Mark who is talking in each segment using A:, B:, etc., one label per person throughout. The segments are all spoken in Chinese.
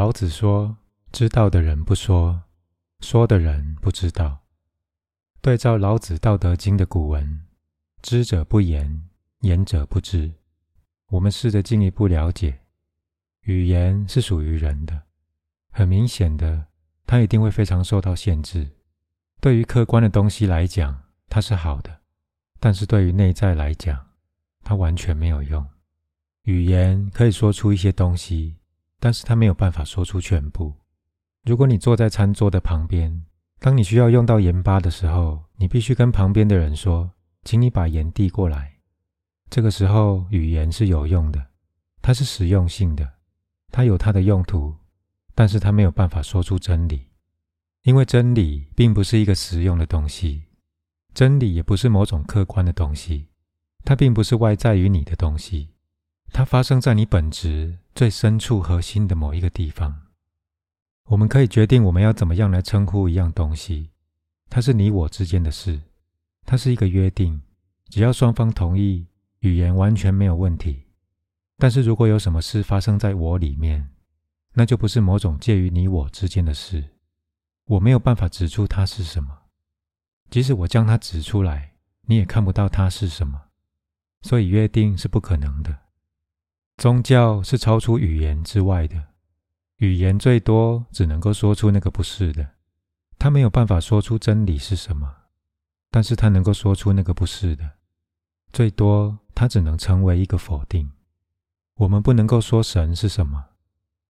A: 老子说：“知道的人不说，说的人不知道。”对照老子《道德经》的古文：“知者不言，言者不知。”我们试着进一步了解，语言是属于人的。很明显的，它一定会非常受到限制。对于客观的东西来讲，它是好的；但是对于内在来讲，它完全没有用。语言可以说出一些东西。但是他没有办法说出全部。如果你坐在餐桌的旁边，当你需要用到盐巴的时候，你必须跟旁边的人说：“请你把盐递过来。”这个时候，语言是有用的，它是实用性的，它有它的用途，但是它没有办法说出真理，因为真理并不是一个实用的东西，真理也不是某种客观的东西，它并不是外在于你的东西。它发生在你本质最深处核心的某一个地方。我们可以决定我们要怎么样来称呼一样东西，它是你我之间的事，它是一个约定，只要双方同意，语言完全没有问题。但是如果有什么事发生在我里面，那就不是某种介于你我之间的事，我没有办法指出它是什么，即使我将它指出来，你也看不到它是什么，所以约定是不可能的。宗教是超出语言之外的，语言最多只能够说出那个不是的，他没有办法说出真理是什么，但是他能够说出那个不是的，最多他只能成为一个否定。我们不能够说神是什么，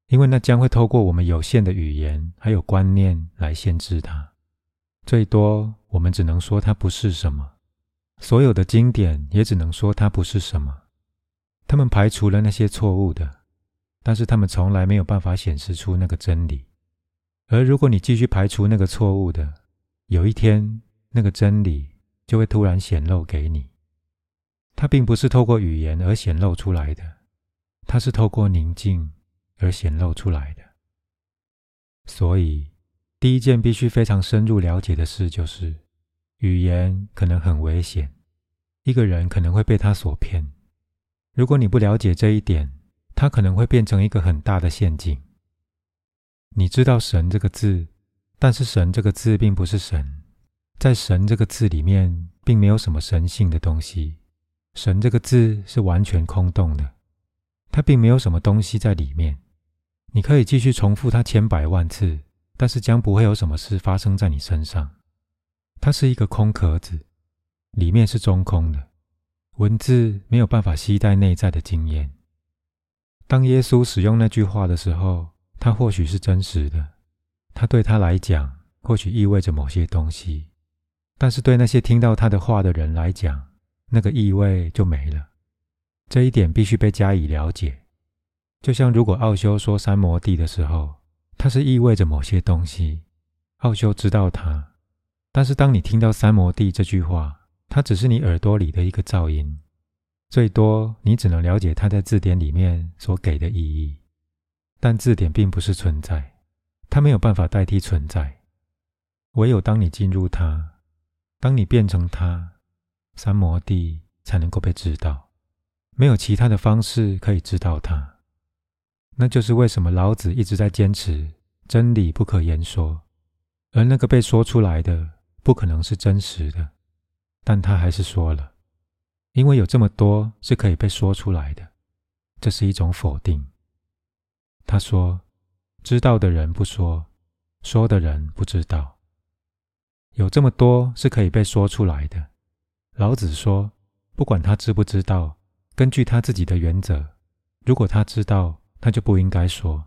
A: 因为那将会透过我们有限的语言还有观念来限制它。最多我们只能说它不是什么，所有的经典也只能说它不是什么。他们排除了那些错误的，但是他们从来没有办法显示出那个真理。而如果你继续排除那个错误的，有一天那个真理就会突然显露给你。它并不是透过语言而显露出来的，它是透过宁静而显露出来的。所以，第一件必须非常深入了解的事就是，语言可能很危险，一个人可能会被他所骗。如果你不了解这一点，它可能会变成一个很大的陷阱。你知道“神”这个字，但是“神”这个字并不是神，在“神”这个字里面，并没有什么神性的东西。“神”这个字是完全空洞的，它并没有什么东西在里面。你可以继续重复它千百万次，但是将不会有什么事发生在你身上。它是一个空壳子，里面是中空的。文字没有办法携带内在的经验。当耶稣使用那句话的时候，它或许是真实的，它对他来讲或许意味着某些东西，但是对那些听到他的话的人来讲，那个意味就没了。这一点必须被加以了解。就像如果奥修说三摩地的时候，它是意味着某些东西，奥修知道它，但是当你听到三摩地这句话，它只是你耳朵里的一个噪音，最多你只能了解它在字典里面所给的意义，但字典并不是存在，它没有办法代替存在。唯有当你进入它，当你变成它，三摩地才能够被知道，没有其他的方式可以知道它。那就是为什么老子一直在坚持真理不可言说，而那个被说出来的不可能是真实的。但他还是说了，因为有这么多是可以被说出来的，这是一种否定。他说：“知道的人不说，说的人不知道。有这么多是可以被说出来的。”老子说：“不管他知不知道，根据他自己的原则，如果他知道，他就不应该说；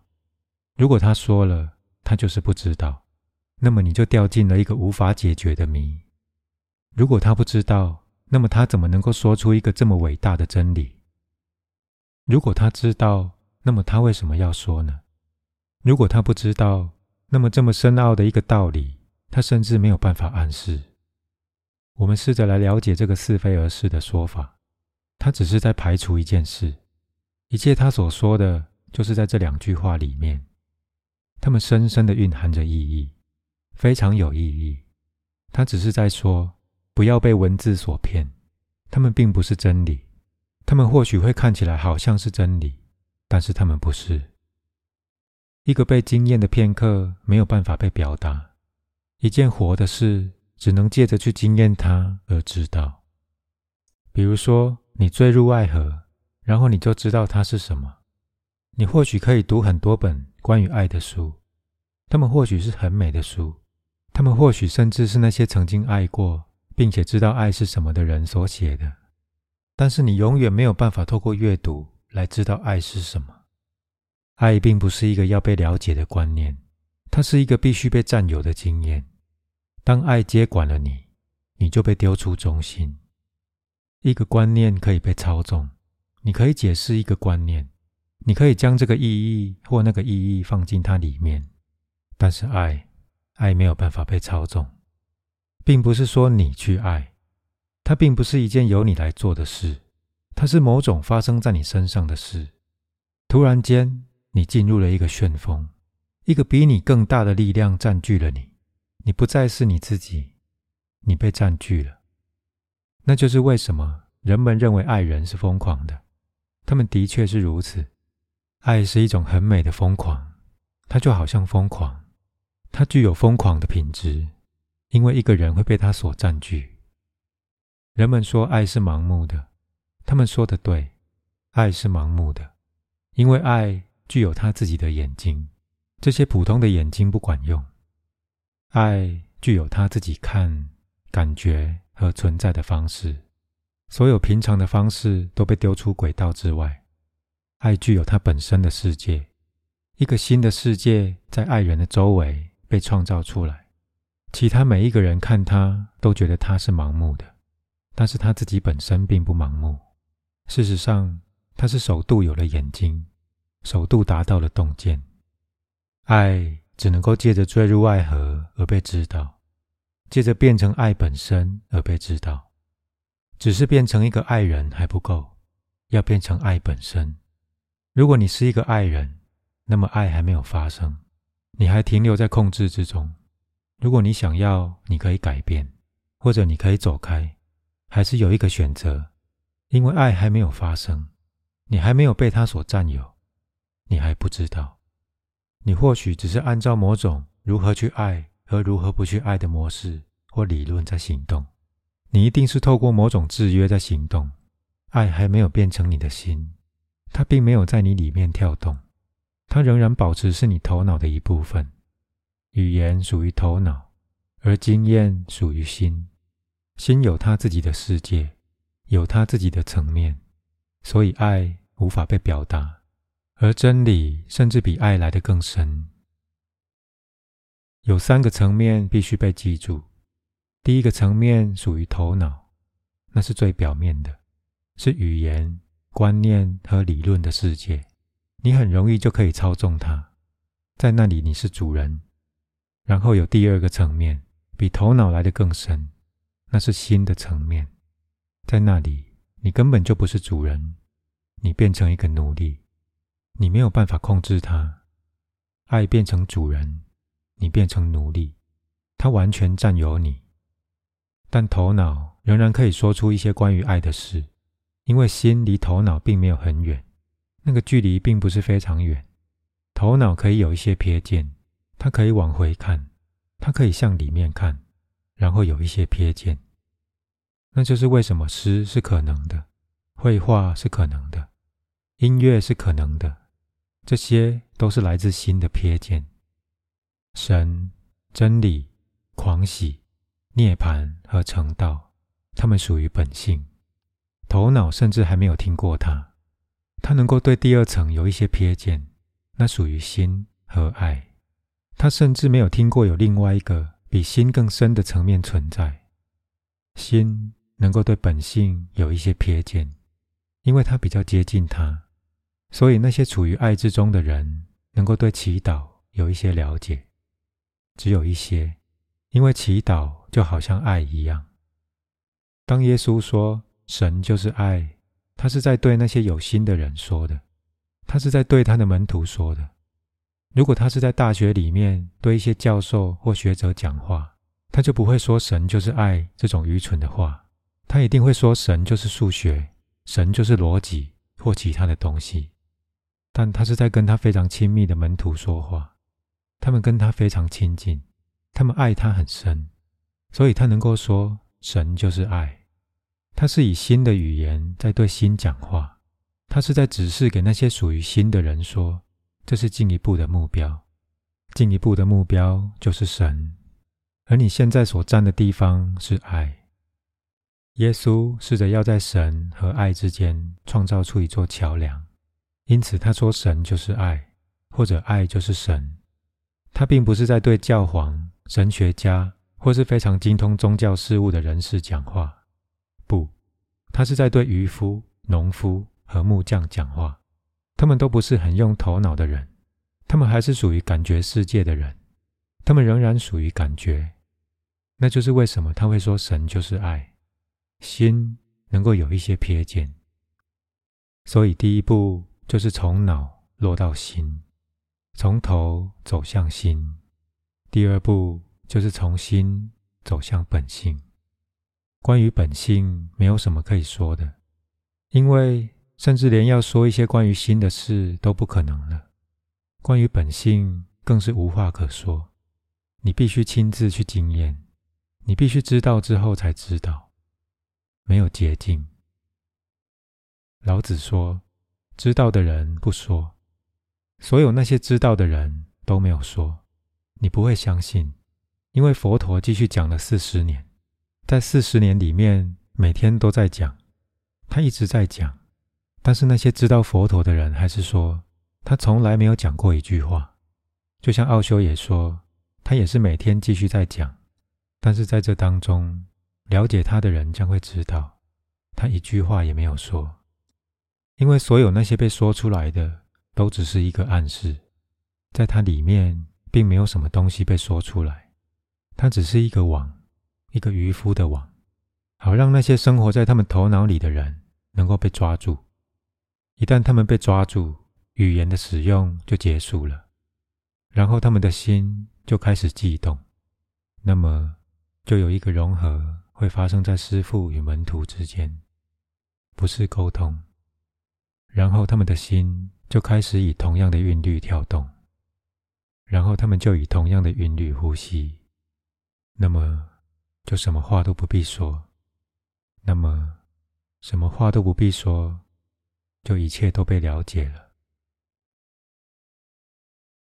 A: 如果他说了，他就是不知道。那么你就掉进了一个无法解决的谜。”如果他不知道，那么他怎么能够说出一个这么伟大的真理？如果他知道，那么他为什么要说呢？如果他不知道，那么这么深奥的一个道理，他甚至没有办法暗示。我们试着来了解这个似非而是的说法，他只是在排除一件事，一切他所说的就是在这两句话里面，他们深深的蕴含着意义，非常有意义。他只是在说。不要被文字所骗，他们并不是真理。他们或许会看起来好像是真理，但是他们不是。一个被经验的片刻没有办法被表达，一件活的事只能借着去经验它而知道。比如说，你坠入爱河，然后你就知道它是什么。你或许可以读很多本关于爱的书，他们或许是很美的书，他们或许甚至是那些曾经爱过并且知道爱是什么的人所写的。但是你永远没有办法透过阅读来知道爱是什么。爱并不是一个要被了解的观念，它是一个必须被占有的经验。当爱接管了你，你就被丢出中心。一个观念可以被操纵，你可以解释一个观念，你可以将这个意义或那个意义放进它里面。但是爱，爱没有办法被操纵，并不是说你去爱，它并不是一件由你来做的事，它是某种发生在你身上的事。突然间。你进入了一个旋风，一个比你更大的力量占据了你，你不再是你自己，你被占据了。那就是为什么人们认为爱人是疯狂的，他们的确是如此。爱是一种很美的疯狂，它就好像疯狂，它具有疯狂的品质，因为一个人会被他所占据。人们说爱是盲目的，他们说的对，爱是盲目的，因为爱。具有他自己的眼睛，这些普通的眼睛不管用。爱具有他自己看、感觉和存在的方式，所有平常的方式都被丢出轨道之外。爱具有它本身的世界，一个新的世界在爱人的周围被创造出来。其他每一个人看他都觉得他是盲目的，但是他自己本身并不盲目。事实上，他是首度有了眼睛。首度达到了洞见，爱只能够借着坠入爱河而被知道，借着变成爱本身而被知道。只是变成一个爱人还不够，要变成爱本身。如果你是一个爱人，那么爱还没有发生，你还停留在控制之中。如果你想要，你可以改变，或者你可以走开，还是有一个选择，因为爱还没有发生，你还没有被他所占有。你还不知道，你或许只是按照某种如何去爱和如何不去爱的模式或理论在行动。你一定是透过某种制约在行动。爱还没有变成你的心，它并没有在你里面跳动，它仍然保持是你头脑的一部分。语言属于头脑，而经验属于心。心有它自己的世界，有它自己的层面，所以爱无法被表达。而真理甚至比爱来得更深。有三个层面必须被记住。第一个层面属于头脑，那是最表面的，是语言、观念和理论的世界。你很容易就可以操纵它，在那里你是主人。然后有第二个层面，比头脑来的更深，那是心的层面。在那里，你根本就不是主人，你变成一个奴隶。你没有办法控制它，爱变成主人，你变成奴隶，他完全占有你。但头脑仍然可以说出一些关于爱的事，因为心离头脑并没有很远，那个距离并不是非常远。头脑可以有一些瞥见，它可以往回看，它可以向里面看，然后有一些瞥见。那就是为什么诗是可能的，绘画是可能的，音乐是可能的。这些都是来自心的瞥见，神、真理、狂喜、涅槃和成道，他们属于本性。头脑甚至还没有听过它，它能够对第二层有一些瞥见，那属于心和爱。他甚至没有听过有另外一个比心更深的层面存在。心能够对本性有一些瞥见，因为他比较接近他。所以，那些处于爱之中的人，能够对祈祷有一些了解，只有一些，因为祈祷就好像爱一样。当耶稣说“神就是爱”，他是在对那些有心的人说的，他是在对他的门徒说的。如果他是在大学里面对一些教授或学者讲话，他就不会说“神就是爱”这种愚蠢的话，他一定会说“神就是数学，神就是逻辑或其他的东西”。但他是在跟他非常亲密的门徒说话，他们跟他非常亲近，他们爱他很深，所以他能够说神就是爱。他是以新的语言在对心讲话，他是在指示给那些属于新的人说，这是进一步的目标，进一步的目标就是神，而你现在所站的地方是爱。耶稣试着要在神和爱之间创造出一座桥梁，因此他说：“神就是爱，或者爱就是神。”他并不是在对教皇、神学家或是非常精通宗教事务的人士讲话，不，他是在对渔夫、农夫和木匠讲话。他们都不是很用头脑的人，他们还是属于感觉世界的人，他们仍然属于感觉。那就是为什么他会说：“神就是爱。”心能够有一些瞥见，所以第一步就是从脑落到心，从头走向心；第二步就是从心走向本性。关于本性，没有什么可以说的，因为甚至连要说一些关于心的事都不可能了。关于本性，更是无话可说。你必须亲自去经验，你必须知道之后才知道。没有捷径。老子说：“知道的人不说，所有那些知道的人都没有说。你不会相信，因为佛陀继续讲了四十年，在四十年里面，每天都在讲，他一直在讲。但是那些知道佛陀的人还是说，他从来没有讲过一句话。就像奥修也说，他也是每天继续在讲，但是在这当中。”了解他的人将会知道，他一句话也没有说，因为所有那些被说出来的都只是一个暗示，在他里面并没有什么东西被说出来，它只是一个网，一个渔夫的网，好让那些生活在他们头脑里的人能够被抓住。一旦他们被抓住，语言的使用就结束了，然后他们的心就开始悸动，那么就有一个融合。会发生在师父与门徒之间，不是沟通，然后他们的心就开始以同样的韵律跳动，然后他们就以同样的韵律呼吸，那么就什么话都不必说，那么什么话都不必说，就一切都被了解了。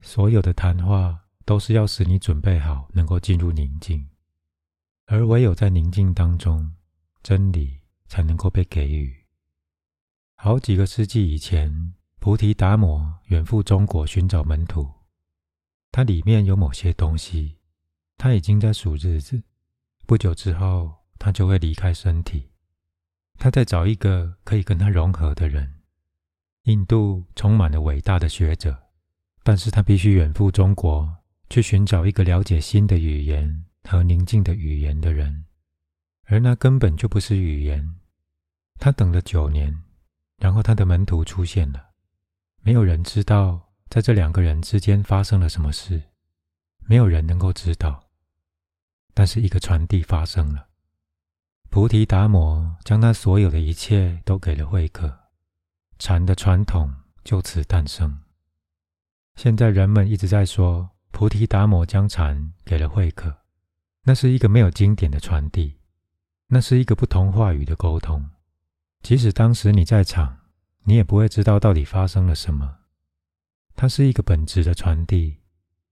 A: 所有的谈话都是要使你准备好，能够进入宁静。而唯有在宁静当中，真理才能够被给予。好几个世纪以前，菩提达摩远赴中国寻找门徒，他里面有某些东西，他已经在数日子。不久之后，他就会离开身体，他在找一个可以跟他融合的人。印度充满了伟大的学者，但是他必须远赴中国去寻找一个了解新的语言。和宁静的语言的人，而那根本就不是语言。他等了九年，然后他的门徒出现了。没有人知道在这两个人之间发生了什么事，没有人能够知道。但是一个传递发生了。菩提达摩将他所有的一切都给了慧可，禅的传统就此诞生。现在人们一直在说菩提达摩将禅给了慧可。那是一个没有经典的传递，那是一个不同话语的沟通。即使当时你在场，你也不会知道到底发生了什么。它是一个本质的传递，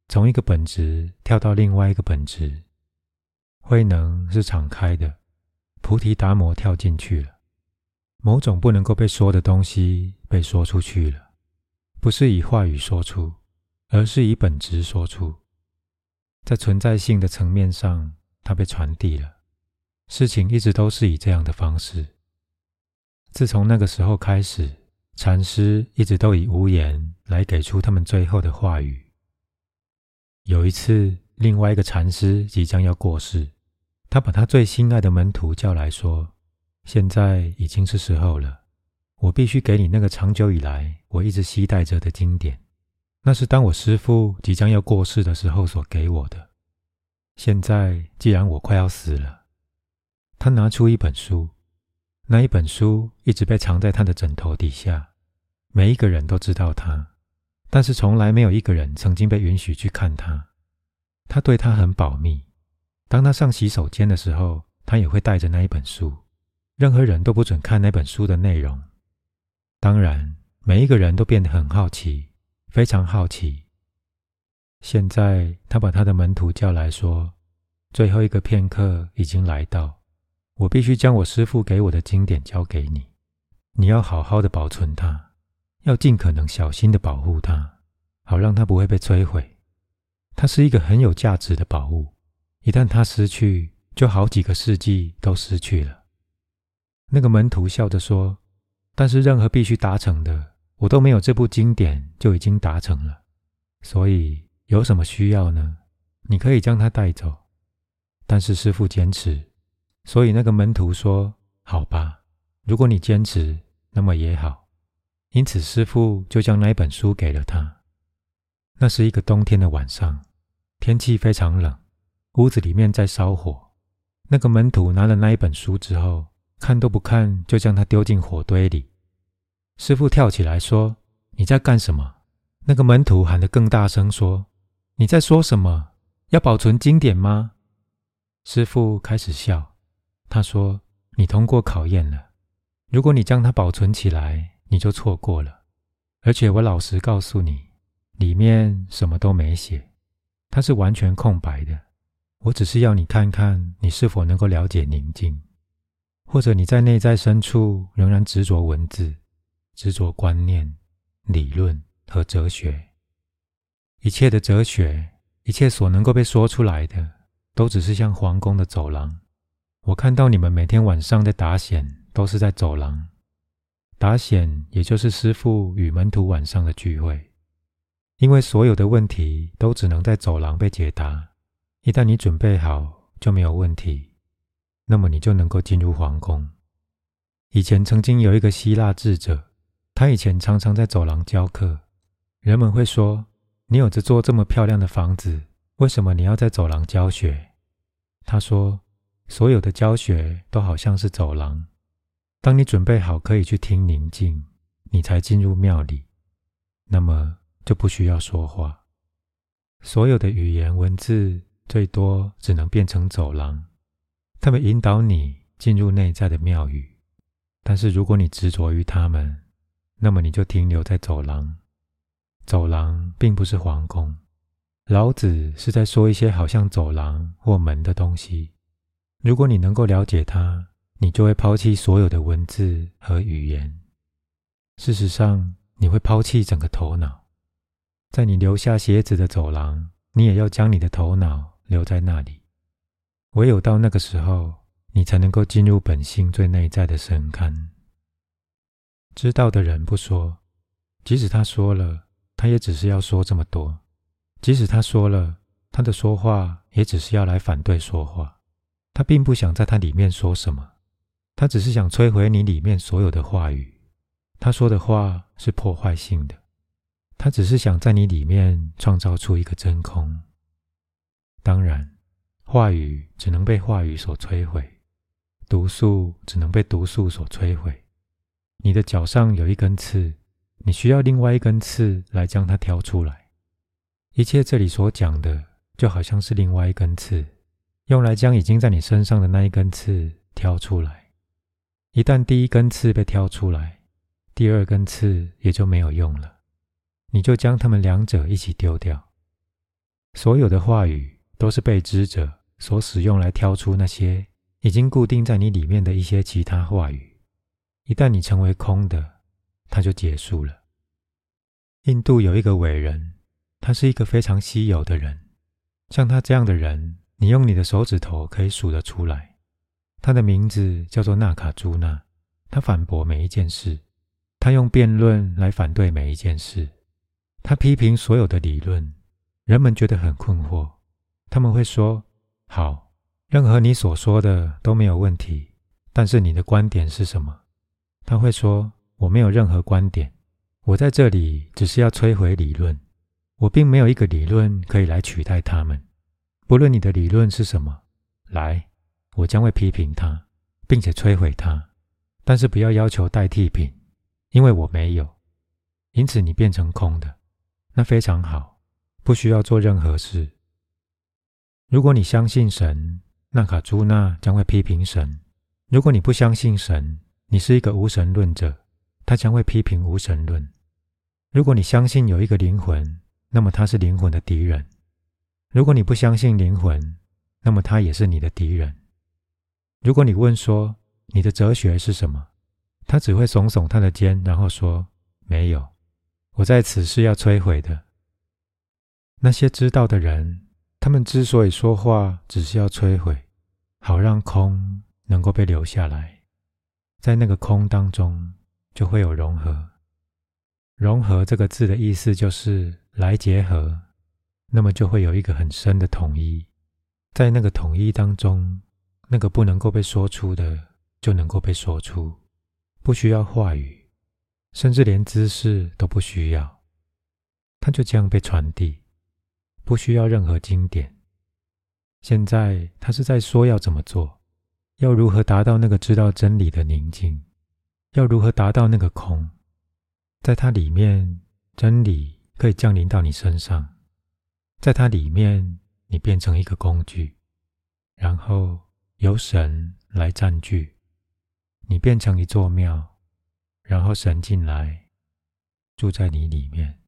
A: 从一个本质跳到另外一个本质。慧能是敞开的，菩提达摩跳进去了。某种不能够被说的东西被说出去了，不是以话语说出，而是以本质说出。在存在性的层面上，它被传递了。事情一直都是以这样的方式。自从那个时候开始，禅师一直都以无言来给出他们最后的话语。有一次，另外一个禅师即将要过世，他把他最心爱的门徒叫来说：“现在已经是时候了，我必须给你那个长久以来我一直期待着的经典。”那是当我师父即将要过世的时候所给我的。现在既然我快要死了，他拿出一本书，那一本书一直被藏在他的枕头底下。每一个人都知道他，但是从来没有一个人曾经被允许去看他。他对他很保密。当他上洗手间的时候，他也会带着那一本书，任何人都不准看那本书的内容。当然，每一个人都变得很好奇，非常好奇。现在，他把他的门徒叫来说：“最后一个片刻已经来到，我必须将我师父给我的经典交给你。你要好好的保存它，要尽可能小心的保护它，好让它不会被摧毁。它是一个很有价值的宝物，一旦它失去，就好几个世纪都失去了。”那个门徒笑着说。但是任何必须达成的，我都没有这部经典就已经达成了。所以有什么需要呢？你可以将它带走。但是师傅坚持，所以那个门徒说：“好吧，如果你坚持，那么也好。”因此师傅就将那一本书给了他。那是一个冬天的晚上，天气非常冷，屋子里面在烧火。那个门徒拿了那一本书之后，看都不看，就将它丢进火堆里。师傅跳起来说：“你在干什么？”那个门徒喊得更大声说：“你在说什么？要保存经典吗？”师傅开始笑，他说：“你通过考验了。如果你将它保存起来，你就错过了。而且我老实告诉你，里面什么都没写，它是完全空白的。我只是要你看看，你是否能够了解宁静，或者你在内在深处仍然执着文字。”执着观念、理论和哲学，一切的哲学，一切所能够被说出来的，都只是像皇宫的走廊。我看到你们每天晚上在打显，都是在走廊打显，也就是师父与门徒晚上的聚会。因为所有的问题都只能在走廊被解答。一旦你准备好，就没有问题，那么你就能够进入皇宫。以前曾经有一个希腊智者。他以前常常在走廊教课，人们会说：“你有着座这么漂亮的房子，为什么你要在走廊教学？”他说：“所有的教学都好像是走廊，当你准备好可以去听宁静，你才进入庙里，那么就不需要说话。所有的语言文字最多只能变成走廊，他们引导你进入内在的庙宇。但是如果你执着于他们，那么你就停留在走廊，走廊并不是皇宫。老子是在说一些好像走廊或门的东西。如果你能够了解它，你就会抛弃所有的文字和语言。事实上，你会抛弃整个头脑。在你留下鞋子的走廊，你也要将你的头脑留在那里。唯有到那个时候，你才能够进入本性最内在的深龛。知道的人不说，即使他说了，他也只是要说这么多；即使他说了，他的说话也只是要来反对说话。他并不想在他里面说什么，他只是想摧毁你里面所有的话语。他说的话是破坏性的，他只是想在你里面创造出一个真空。当然，话语只能被话语所摧毁，毒素只能被毒素所摧毁。你的脚上有一根刺，你需要另外一根刺来将它挑出来。一切这里所讲的，就好像是另外一根刺，用来将已经在你身上的那一根刺挑出来。一旦第一根刺被挑出来，第二根刺也就没有用了，你就将它们两者一起丢掉。所有的话语都是被知者所使用来挑出那些已经固定在你里面的一些其他话语。一旦你成为空的，它就结束了。印度有一个伟人，他是一个非常稀有的人。像他这样的人，你用你的手指头可以数得出来。他的名字叫做纳卡朱纳。他反驳每一件事，他用辩论来反对每一件事，他批评所有的理论。人们觉得很困惑，他们会说：“好，任何你所说的都没有问题，但是你的观点是什么？”他会说：“我没有任何观点，我在这里只是要摧毁理论。我并没有一个理论可以来取代他们。不论你的理论是什么，来，我将会批评它，并且摧毁它。但是不要要求代替品，因为我没有。因此你变成空的，那非常好，不需要做任何事。如果你相信神，那卡朱纳将会批评神；如果你不相信神，你是一个无神论者，他将会批评无神论。如果你相信有一个灵魂，那么他是灵魂的敌人；如果你不相信灵魂，那么他也是你的敌人。如果你问说你的哲学是什么，他只会耸耸他的肩，然后说：“没有，我在此是要摧毁的。”那些知道的人，他们之所以说话，只是要摧毁，好让空能够被留下来，在那个空当中就会有融合。融合这个字的意思就是来结合，那么就会有一个很深的统一，在那个统一当中，那个不能够被说出的就能够被说出，不需要话语，甚至连姿势都不需要，它就这样被传递，不需要任何经典。现在他是在说要怎么做，要如何达到那个知道真理的宁静，要如何达到那个空。在它里面，真理可以降临到你身上；在它里面，你变成一个工具，然后由神来占据。你变成一座庙，然后神进来住在你里面。